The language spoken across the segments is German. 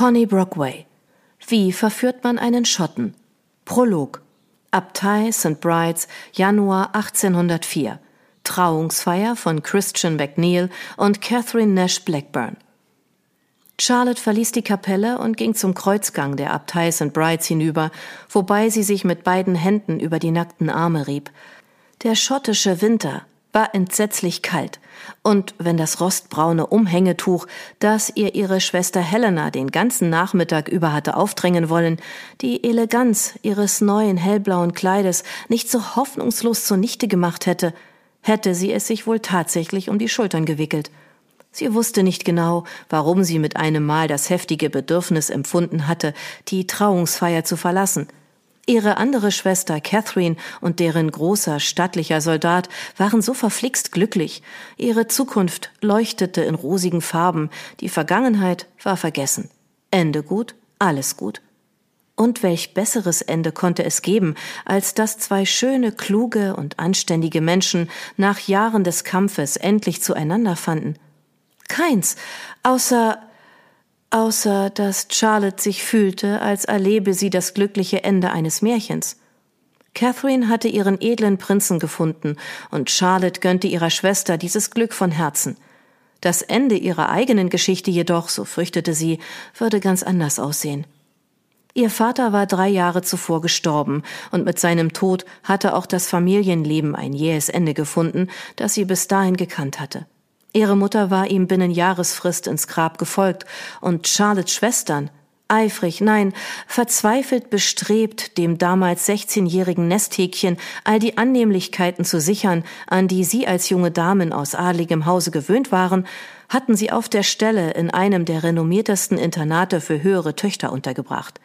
Connie Brockway. Wie verführt man einen Schotten? Prolog. Abtei St. Brides, Januar 1804. Trauungsfeier von Christian McNeil und Catherine Nash Blackburn. Charlotte verließ die Kapelle und ging zum Kreuzgang der Abtei St. Brides hinüber, wobei sie sich mit beiden Händen über die nackten Arme rieb. Der schottische Winter war entsetzlich kalt, und wenn das rostbraune Umhängetuch, das ihr ihre Schwester Helena den ganzen Nachmittag über hatte aufdrängen wollen, die Eleganz ihres neuen hellblauen Kleides nicht so hoffnungslos zunichte gemacht hätte, hätte sie es sich wohl tatsächlich um die Schultern gewickelt. Sie wusste nicht genau, warum sie mit einem Mal das heftige Bedürfnis empfunden hatte, die Trauungsfeier zu verlassen – Ihre andere Schwester Catherine und deren großer, stattlicher Soldat waren so verflixt glücklich. Ihre Zukunft leuchtete in rosigen Farben, die Vergangenheit war vergessen. Ende gut, alles gut. Und welch besseres Ende konnte es geben, als dass zwei schöne, kluge und anständige Menschen nach Jahren des Kampfes endlich zueinander fanden? Keins, außer außer dass Charlotte sich fühlte, als erlebe sie das glückliche Ende eines Märchens. Catherine hatte ihren edlen Prinzen gefunden, und Charlotte gönnte ihrer Schwester dieses Glück von Herzen. Das Ende ihrer eigenen Geschichte jedoch, so fürchtete sie, würde ganz anders aussehen. Ihr Vater war drei Jahre zuvor gestorben, und mit seinem Tod hatte auch das Familienleben ein jähes Ende gefunden, das sie bis dahin gekannt hatte. Ihre Mutter war ihm binnen Jahresfrist ins Grab gefolgt, und Charlottes Schwestern, eifrig, nein, verzweifelt bestrebt, dem damals 16-jährigen Nesthäkchen all die Annehmlichkeiten zu sichern, an die sie als junge Damen aus adligem Hause gewöhnt waren, hatten sie auf der Stelle in einem der renommiertesten Internate für höhere Töchter untergebracht.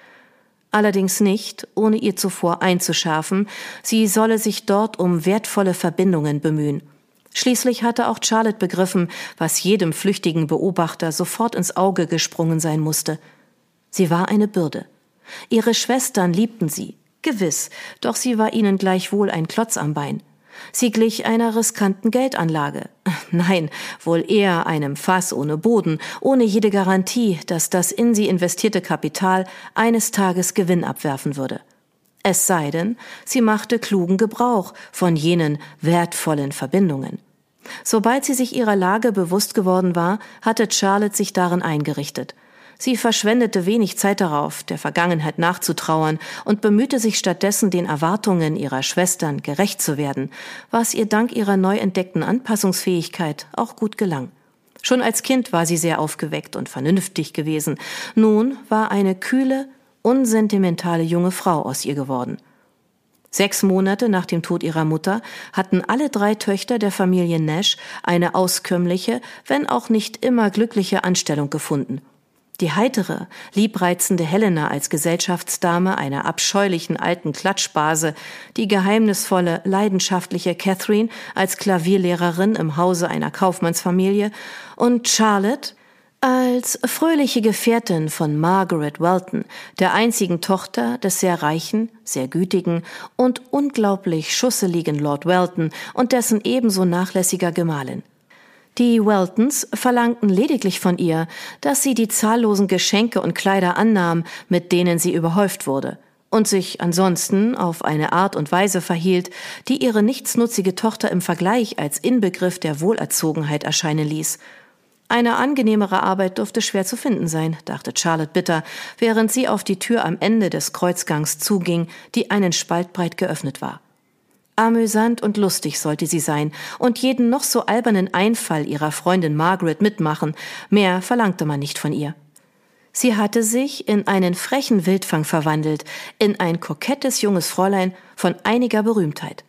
Allerdings nicht, ohne ihr zuvor einzuschärfen, sie solle sich dort um wertvolle Verbindungen bemühen – Schließlich hatte auch Charlotte begriffen, was jedem flüchtigen Beobachter sofort ins Auge gesprungen sein musste. Sie war eine Bürde. Ihre Schwestern liebten sie, gewiss, doch sie war ihnen gleichwohl ein Klotz am Bein. Sie glich einer riskanten Geldanlage. Nein, wohl eher einem Fass ohne Boden, ohne jede Garantie, dass das in sie investierte Kapital eines Tages Gewinn abwerfen würde. Es sei denn, sie machte klugen Gebrauch von jenen wertvollen Verbindungen. Sobald sie sich ihrer Lage bewusst geworden war, hatte Charlotte sich darin eingerichtet. Sie verschwendete wenig Zeit darauf, der Vergangenheit nachzutrauern und bemühte sich stattdessen, den Erwartungen ihrer Schwestern gerecht zu werden, was ihr dank ihrer neu entdeckten Anpassungsfähigkeit auch gut gelang. Schon als Kind war sie sehr aufgeweckt und vernünftig gewesen. Nun war eine kühle, unsentimentale junge Frau aus ihr geworden. Sechs Monate nach dem Tod ihrer Mutter hatten alle drei Töchter der Familie Nash eine auskömmliche, wenn auch nicht immer glückliche Anstellung gefunden. Die heitere, liebreizende Helena als Gesellschaftsdame einer abscheulichen alten Klatschbase, die geheimnisvolle, leidenschaftliche Catherine als Klavierlehrerin im Hause einer Kaufmannsfamilie und Charlotte als fröhliche Gefährtin von Margaret Welton, der einzigen Tochter des sehr reichen, sehr gütigen und unglaublich schusseligen Lord Welton und dessen ebenso nachlässiger Gemahlin. Die Weltons verlangten lediglich von ihr, dass sie die zahllosen Geschenke und Kleider annahm, mit denen sie überhäuft wurde, und sich ansonsten auf eine Art und Weise verhielt, die ihre nichtsnutzige Tochter im Vergleich als Inbegriff der Wohlerzogenheit erscheinen ließ eine angenehmere Arbeit dürfte schwer zu finden sein, dachte Charlotte bitter, während sie auf die Tür am Ende des Kreuzgangs zuging, die einen Spalt breit geöffnet war. Amüsant und lustig sollte sie sein und jeden noch so albernen Einfall ihrer Freundin Margaret mitmachen, mehr verlangte man nicht von ihr. Sie hatte sich in einen frechen Wildfang verwandelt, in ein kokettes junges Fräulein von einiger Berühmtheit.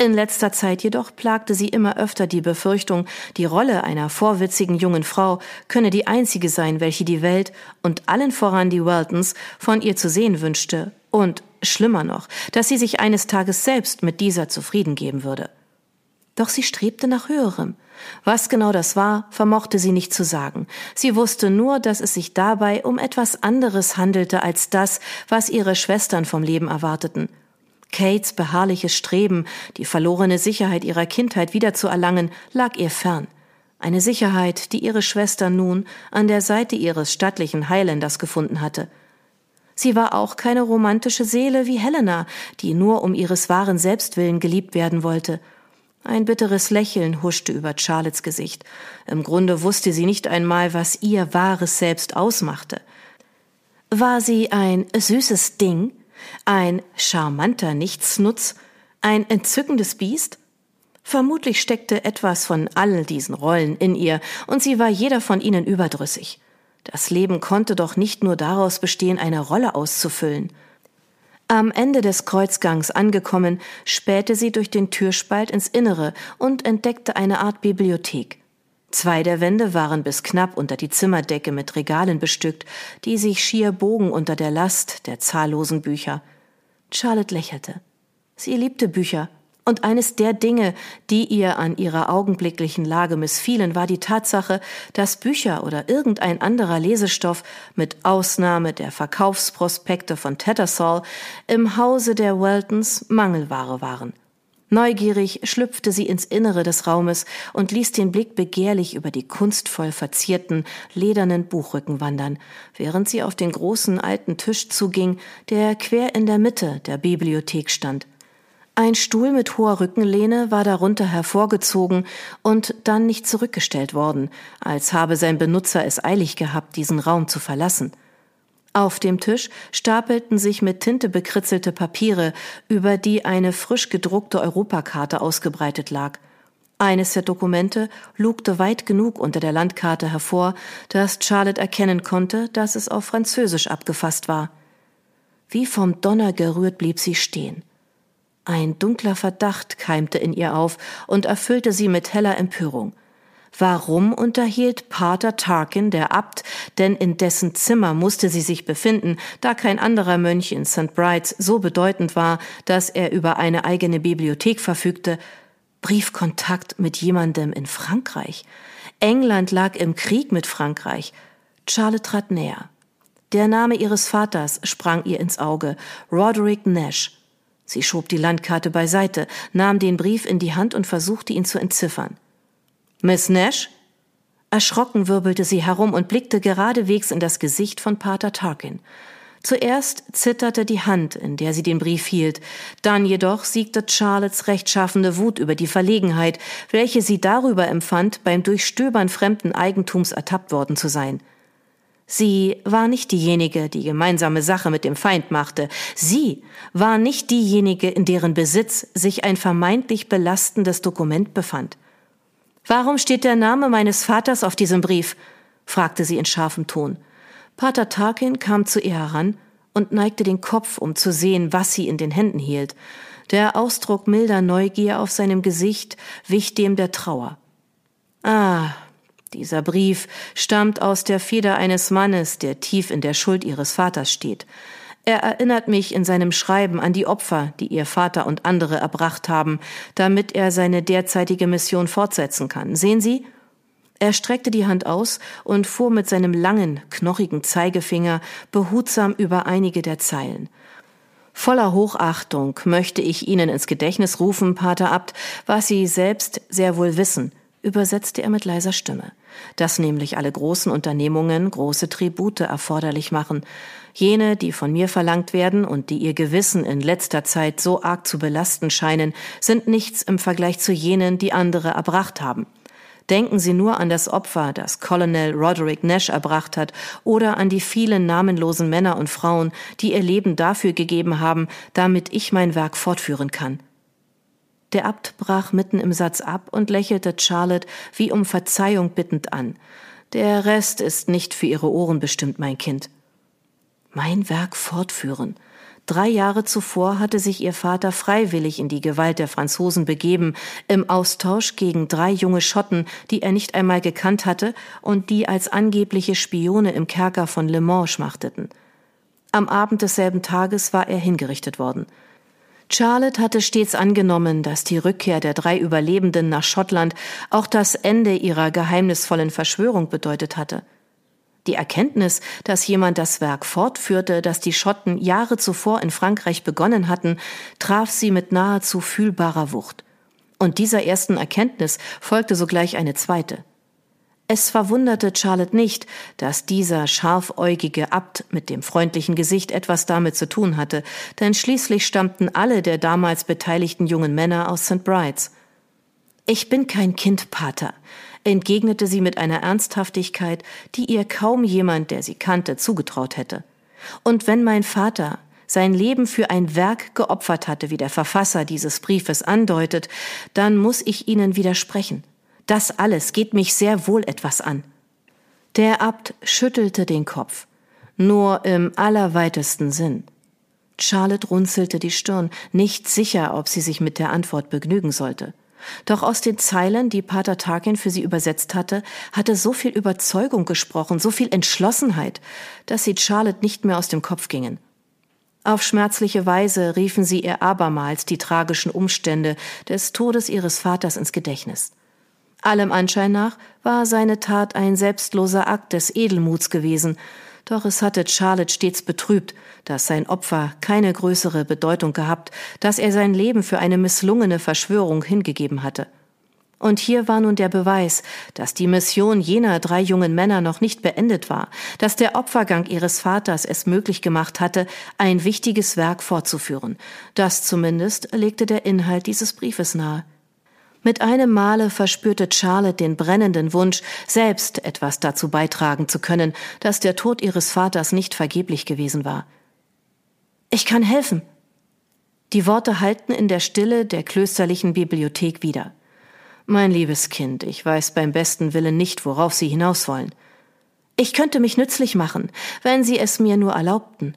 In letzter Zeit jedoch plagte sie immer öfter die Befürchtung, die Rolle einer vorwitzigen jungen Frau könne die einzige sein, welche die Welt und allen voran die Weltons von ihr zu sehen wünschte und, schlimmer noch, dass sie sich eines Tages selbst mit dieser zufrieden geben würde. Doch sie strebte nach Höherem. Was genau das war, vermochte sie nicht zu sagen. Sie wusste nur, dass es sich dabei um etwas anderes handelte als das, was ihre Schwestern vom Leben erwarteten – Kates beharrliches Streben, die verlorene Sicherheit ihrer Kindheit wiederzuerlangen, lag ihr fern. Eine Sicherheit, die ihre Schwester nun an der Seite ihres stattlichen Highlanders gefunden hatte. Sie war auch keine romantische Seele wie Helena, die nur um ihres wahren Selbstwillen geliebt werden wollte. Ein bitteres Lächeln huschte über Charlottes Gesicht. Im Grunde wusste sie nicht einmal, was ihr wahres Selbst ausmachte. War sie ein süßes Ding, ein charmanter Nichtsnutz, ein entzückendes Biest? Vermutlich steckte etwas von all diesen Rollen in ihr, und sie war jeder von ihnen überdrüssig. Das Leben konnte doch nicht nur daraus bestehen, eine Rolle auszufüllen. Am Ende des Kreuzgangs angekommen, spähte sie durch den Türspalt ins Innere und entdeckte eine Art Bibliothek. Zwei der Wände waren bis knapp unter die Zimmerdecke mit Regalen bestückt, die sich schier bogen unter der Last der zahllosen Bücher. Charlotte lächelte. Sie liebte Bücher, und eines der Dinge, die ihr an ihrer augenblicklichen Lage missfielen, war die Tatsache, dass Bücher oder irgendein anderer Lesestoff, mit Ausnahme der Verkaufsprospekte von Tattersall, im Hause der Weltons Mangelware waren. Neugierig schlüpfte sie ins Innere des Raumes und ließ den Blick begehrlich über die kunstvoll verzierten, ledernen Buchrücken wandern, während sie auf den großen alten Tisch zuging, der quer in der Mitte der Bibliothek stand. Ein Stuhl mit hoher Rückenlehne war darunter hervorgezogen und dann nicht zurückgestellt worden, als habe sein Benutzer es eilig gehabt, diesen Raum zu verlassen. Auf dem Tisch stapelten sich mit Tinte bekritzelte Papiere, über die eine frisch gedruckte Europakarte ausgebreitet lag. Eines der Dokumente lugte weit genug unter der Landkarte hervor, dass Charlotte erkennen konnte, dass es auf Französisch abgefasst war. Wie vom Donner gerührt blieb sie stehen. Ein dunkler Verdacht keimte in ihr auf und erfüllte sie mit heller Empörung. Warum unterhielt Pater Tarkin, der Abt, denn in dessen Zimmer musste sie sich befinden, da kein anderer Mönch in St. Brides so bedeutend war, dass er über eine eigene Bibliothek verfügte, Briefkontakt mit jemandem in Frankreich. England lag im Krieg mit Frankreich. Charlotte trat näher. Der Name ihres Vaters sprang ihr ins Auge, Roderick Nash. Sie schob die Landkarte beiseite, nahm den Brief in die Hand und versuchte ihn zu entziffern. Miss Nash? Erschrocken wirbelte sie herum und blickte geradewegs in das Gesicht von Pater Tarkin. Zuerst zitterte die Hand, in der sie den Brief hielt, dann jedoch siegte Charlottes rechtschaffende Wut über die Verlegenheit, welche sie darüber empfand, beim Durchstöbern fremden Eigentums ertappt worden zu sein. Sie war nicht diejenige, die gemeinsame Sache mit dem Feind machte. Sie war nicht diejenige, in deren Besitz sich ein vermeintlich belastendes Dokument befand. Warum steht der Name meines Vaters auf diesem Brief? fragte sie in scharfem Ton. Pater Tarkin kam zu ihr heran und neigte den Kopf, um zu sehen, was sie in den Händen hielt. Der Ausdruck milder Neugier auf seinem Gesicht wich dem der Trauer. Ah, dieser Brief stammt aus der Feder eines Mannes, der tief in der Schuld ihres Vaters steht. Er erinnert mich in seinem Schreiben an die Opfer, die ihr Vater und andere erbracht haben, damit er seine derzeitige Mission fortsetzen kann. Sehen Sie? Er streckte die Hand aus und fuhr mit seinem langen, knochigen Zeigefinger behutsam über einige der Zeilen. Voller Hochachtung möchte ich Ihnen ins Gedächtnis rufen, Pater Abt, was Sie selbst sehr wohl wissen, übersetzte er mit leiser Stimme, dass nämlich alle großen Unternehmungen große Tribute erforderlich machen, jene, die von mir verlangt werden und die ihr Gewissen in letzter Zeit so arg zu belasten scheinen, sind nichts im Vergleich zu jenen, die andere erbracht haben. Denken Sie nur an das Opfer, das Colonel Roderick Nash erbracht hat, oder an die vielen namenlosen Männer und Frauen, die ihr Leben dafür gegeben haben, damit ich mein Werk fortführen kann. Der Abt brach mitten im Satz ab und lächelte Charlotte wie um Verzeihung bittend an. Der Rest ist nicht für Ihre Ohren bestimmt, mein Kind mein Werk fortführen. Drei Jahre zuvor hatte sich ihr Vater freiwillig in die Gewalt der Franzosen begeben, im Austausch gegen drei junge Schotten, die er nicht einmal gekannt hatte und die als angebliche Spione im Kerker von Le Mans schmachteten. Am Abend desselben Tages war er hingerichtet worden. Charlotte hatte stets angenommen, dass die Rückkehr der drei Überlebenden nach Schottland auch das Ende ihrer geheimnisvollen Verschwörung bedeutet hatte. Die Erkenntnis, dass jemand das Werk fortführte, das die Schotten Jahre zuvor in Frankreich begonnen hatten, traf sie mit nahezu fühlbarer Wucht. Und dieser ersten Erkenntnis folgte sogleich eine zweite. Es verwunderte Charlotte nicht, dass dieser scharfäugige Abt mit dem freundlichen Gesicht etwas damit zu tun hatte, denn schließlich stammten alle der damals beteiligten jungen Männer aus St. Brides. Ich bin kein Kind, Pater, entgegnete sie mit einer Ernsthaftigkeit, die ihr kaum jemand, der sie kannte, zugetraut hätte. Und wenn mein Vater sein Leben für ein Werk geopfert hatte, wie der Verfasser dieses Briefes andeutet, dann muss ich Ihnen widersprechen. Das alles geht mich sehr wohl etwas an. Der Abt schüttelte den Kopf. Nur im allerweitesten Sinn. Charlotte runzelte die Stirn, nicht sicher, ob sie sich mit der Antwort begnügen sollte. Doch aus den Zeilen, die Pater Tarkin für sie übersetzt hatte, hatte so viel Überzeugung gesprochen, so viel Entschlossenheit, dass sie Charlotte nicht mehr aus dem Kopf gingen. Auf schmerzliche Weise riefen sie ihr abermals die tragischen Umstände des Todes ihres Vaters ins Gedächtnis. Allem Anschein nach war seine Tat ein selbstloser Akt des Edelmuts gewesen, doch es hatte Charlotte stets betrübt, dass sein Opfer keine größere Bedeutung gehabt, dass er sein Leben für eine misslungene Verschwörung hingegeben hatte. Und hier war nun der Beweis, dass die Mission jener drei jungen Männer noch nicht beendet war, dass der Opfergang ihres Vaters es möglich gemacht hatte, ein wichtiges Werk fortzuführen. Das zumindest legte der Inhalt dieses Briefes nahe. Mit einem Male verspürte Charlotte den brennenden Wunsch, selbst etwas dazu beitragen zu können, dass der Tod ihres Vaters nicht vergeblich gewesen war. Ich kann helfen. Die Worte halten in der Stille der klösterlichen Bibliothek wieder. Mein liebes Kind, ich weiß beim besten Willen nicht, worauf Sie hinaus wollen. Ich könnte mich nützlich machen, wenn Sie es mir nur erlaubten.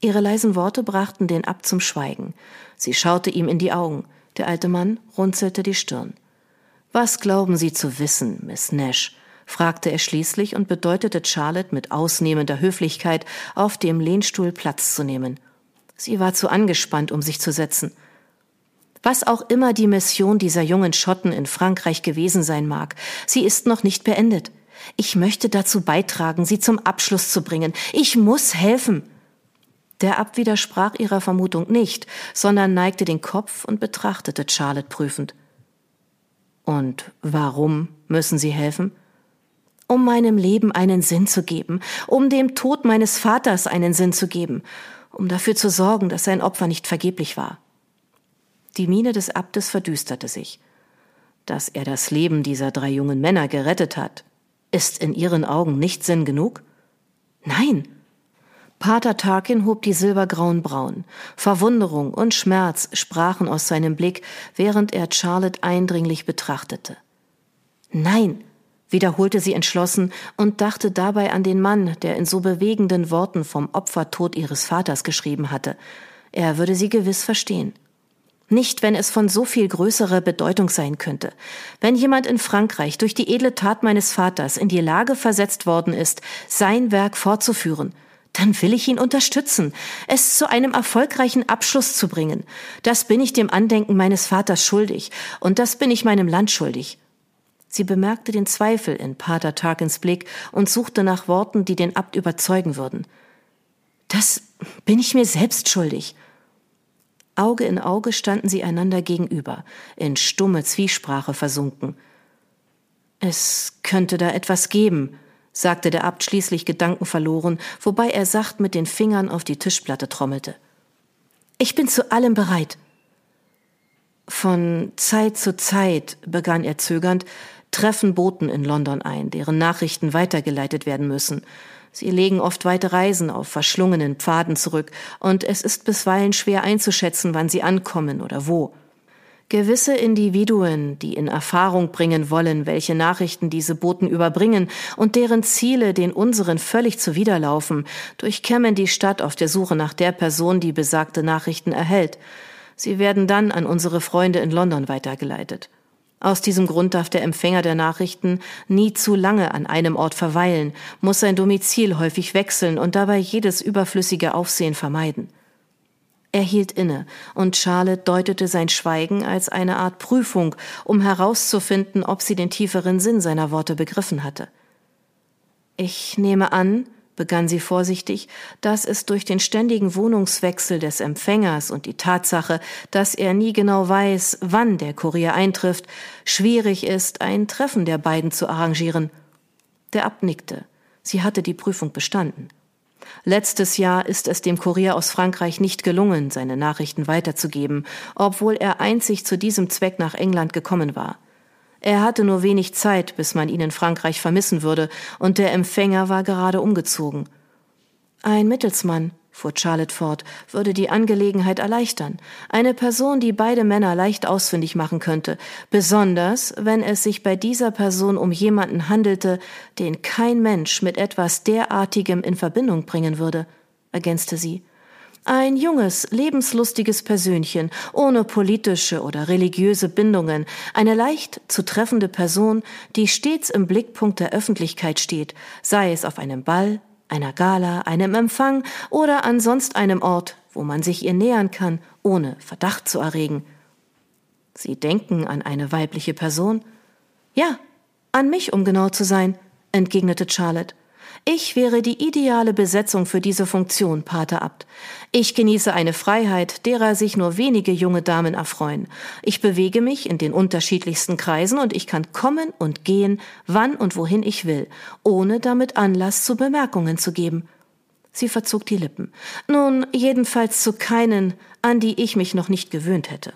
Ihre leisen Worte brachten den Abt zum Schweigen. Sie schaute ihm in die Augen. Der alte Mann runzelte die Stirn. Was glauben Sie zu wissen, Miss Nash? fragte er schließlich und bedeutete Charlotte mit ausnehmender Höflichkeit, auf dem Lehnstuhl Platz zu nehmen. Sie war zu angespannt, um sich zu setzen. Was auch immer die Mission dieser jungen Schotten in Frankreich gewesen sein mag, sie ist noch nicht beendet. Ich möchte dazu beitragen, sie zum Abschluss zu bringen. Ich muss helfen. Der Abt widersprach ihrer Vermutung nicht, sondern neigte den Kopf und betrachtete Charlotte prüfend. Und warum müssen Sie helfen? Um meinem Leben einen Sinn zu geben, um dem Tod meines Vaters einen Sinn zu geben, um dafür zu sorgen, dass sein Opfer nicht vergeblich war. Die Miene des Abtes verdüsterte sich. Dass er das Leben dieser drei jungen Männer gerettet hat, ist in Ihren Augen nicht Sinn genug? Nein, Pater Tarkin hob die silbergrauen Brauen. Verwunderung und Schmerz sprachen aus seinem Blick, während er Charlotte eindringlich betrachtete. Nein, wiederholte sie entschlossen und dachte dabei an den Mann, der in so bewegenden Worten vom Opfertod ihres Vaters geschrieben hatte. Er würde sie gewiss verstehen. Nicht, wenn es von so viel größerer Bedeutung sein könnte. Wenn jemand in Frankreich durch die edle Tat meines Vaters in die Lage versetzt worden ist, sein Werk fortzuführen, dann will ich ihn unterstützen, es zu einem erfolgreichen Abschluss zu bringen. Das bin ich dem Andenken meines Vaters schuldig, und das bin ich meinem Land schuldig. Sie bemerkte den Zweifel in Pater Tarkins Blick und suchte nach Worten, die den Abt überzeugen würden. Das bin ich mir selbst schuldig. Auge in Auge standen sie einander gegenüber, in stumme Zwiesprache versunken. Es könnte da etwas geben, sagte der Abt schließlich gedankenverloren, wobei er sacht mit den Fingern auf die Tischplatte trommelte. Ich bin zu allem bereit. Von Zeit zu Zeit, begann er zögernd, treffen Boten in London ein, deren Nachrichten weitergeleitet werden müssen. Sie legen oft weite Reisen auf verschlungenen Pfaden zurück, und es ist bisweilen schwer einzuschätzen, wann sie ankommen oder wo. Gewisse Individuen, die in Erfahrung bringen wollen, welche Nachrichten diese Boten überbringen und deren Ziele den unseren völlig zuwiderlaufen, durchkämmen die Stadt auf der Suche nach der Person, die besagte Nachrichten erhält. Sie werden dann an unsere Freunde in London weitergeleitet. Aus diesem Grund darf der Empfänger der Nachrichten nie zu lange an einem Ort verweilen, muss sein Domizil häufig wechseln und dabei jedes überflüssige Aufsehen vermeiden. Er hielt inne, und Charlotte deutete sein Schweigen als eine Art Prüfung, um herauszufinden, ob sie den tieferen Sinn seiner Worte begriffen hatte. Ich nehme an, begann sie vorsichtig, dass es durch den ständigen Wohnungswechsel des Empfängers und die Tatsache, dass er nie genau weiß, wann der Kurier eintrifft, schwierig ist, ein Treffen der beiden zu arrangieren. Der Abt nickte. Sie hatte die Prüfung bestanden. Letztes Jahr ist es dem Kurier aus Frankreich nicht gelungen, seine Nachrichten weiterzugeben, obwohl er einzig zu diesem Zweck nach England gekommen war. Er hatte nur wenig Zeit, bis man ihn in Frankreich vermissen würde, und der Empfänger war gerade umgezogen. Ein Mittelsmann, fuhr Charlotte fort, würde die Angelegenheit erleichtern. Eine Person, die beide Männer leicht ausfindig machen könnte, besonders wenn es sich bei dieser Person um jemanden handelte, den kein Mensch mit etwas derartigem in Verbindung bringen würde, ergänzte sie. Ein junges, lebenslustiges Persönchen, ohne politische oder religiöse Bindungen, eine leicht zu treffende Person, die stets im Blickpunkt der Öffentlichkeit steht, sei es auf einem Ball, einer Gala, einem Empfang oder an sonst einem Ort, wo man sich ihr nähern kann, ohne Verdacht zu erregen. Sie denken an eine weibliche Person? Ja, an mich, um genau zu sein, entgegnete Charlotte. Ich wäre die ideale Besetzung für diese Funktion, Pater Abt. Ich genieße eine Freiheit, derer sich nur wenige junge Damen erfreuen. Ich bewege mich in den unterschiedlichsten Kreisen und ich kann kommen und gehen, wann und wohin ich will, ohne damit Anlass zu Bemerkungen zu geben. Sie verzog die Lippen. Nun, jedenfalls zu keinen, an die ich mich noch nicht gewöhnt hätte.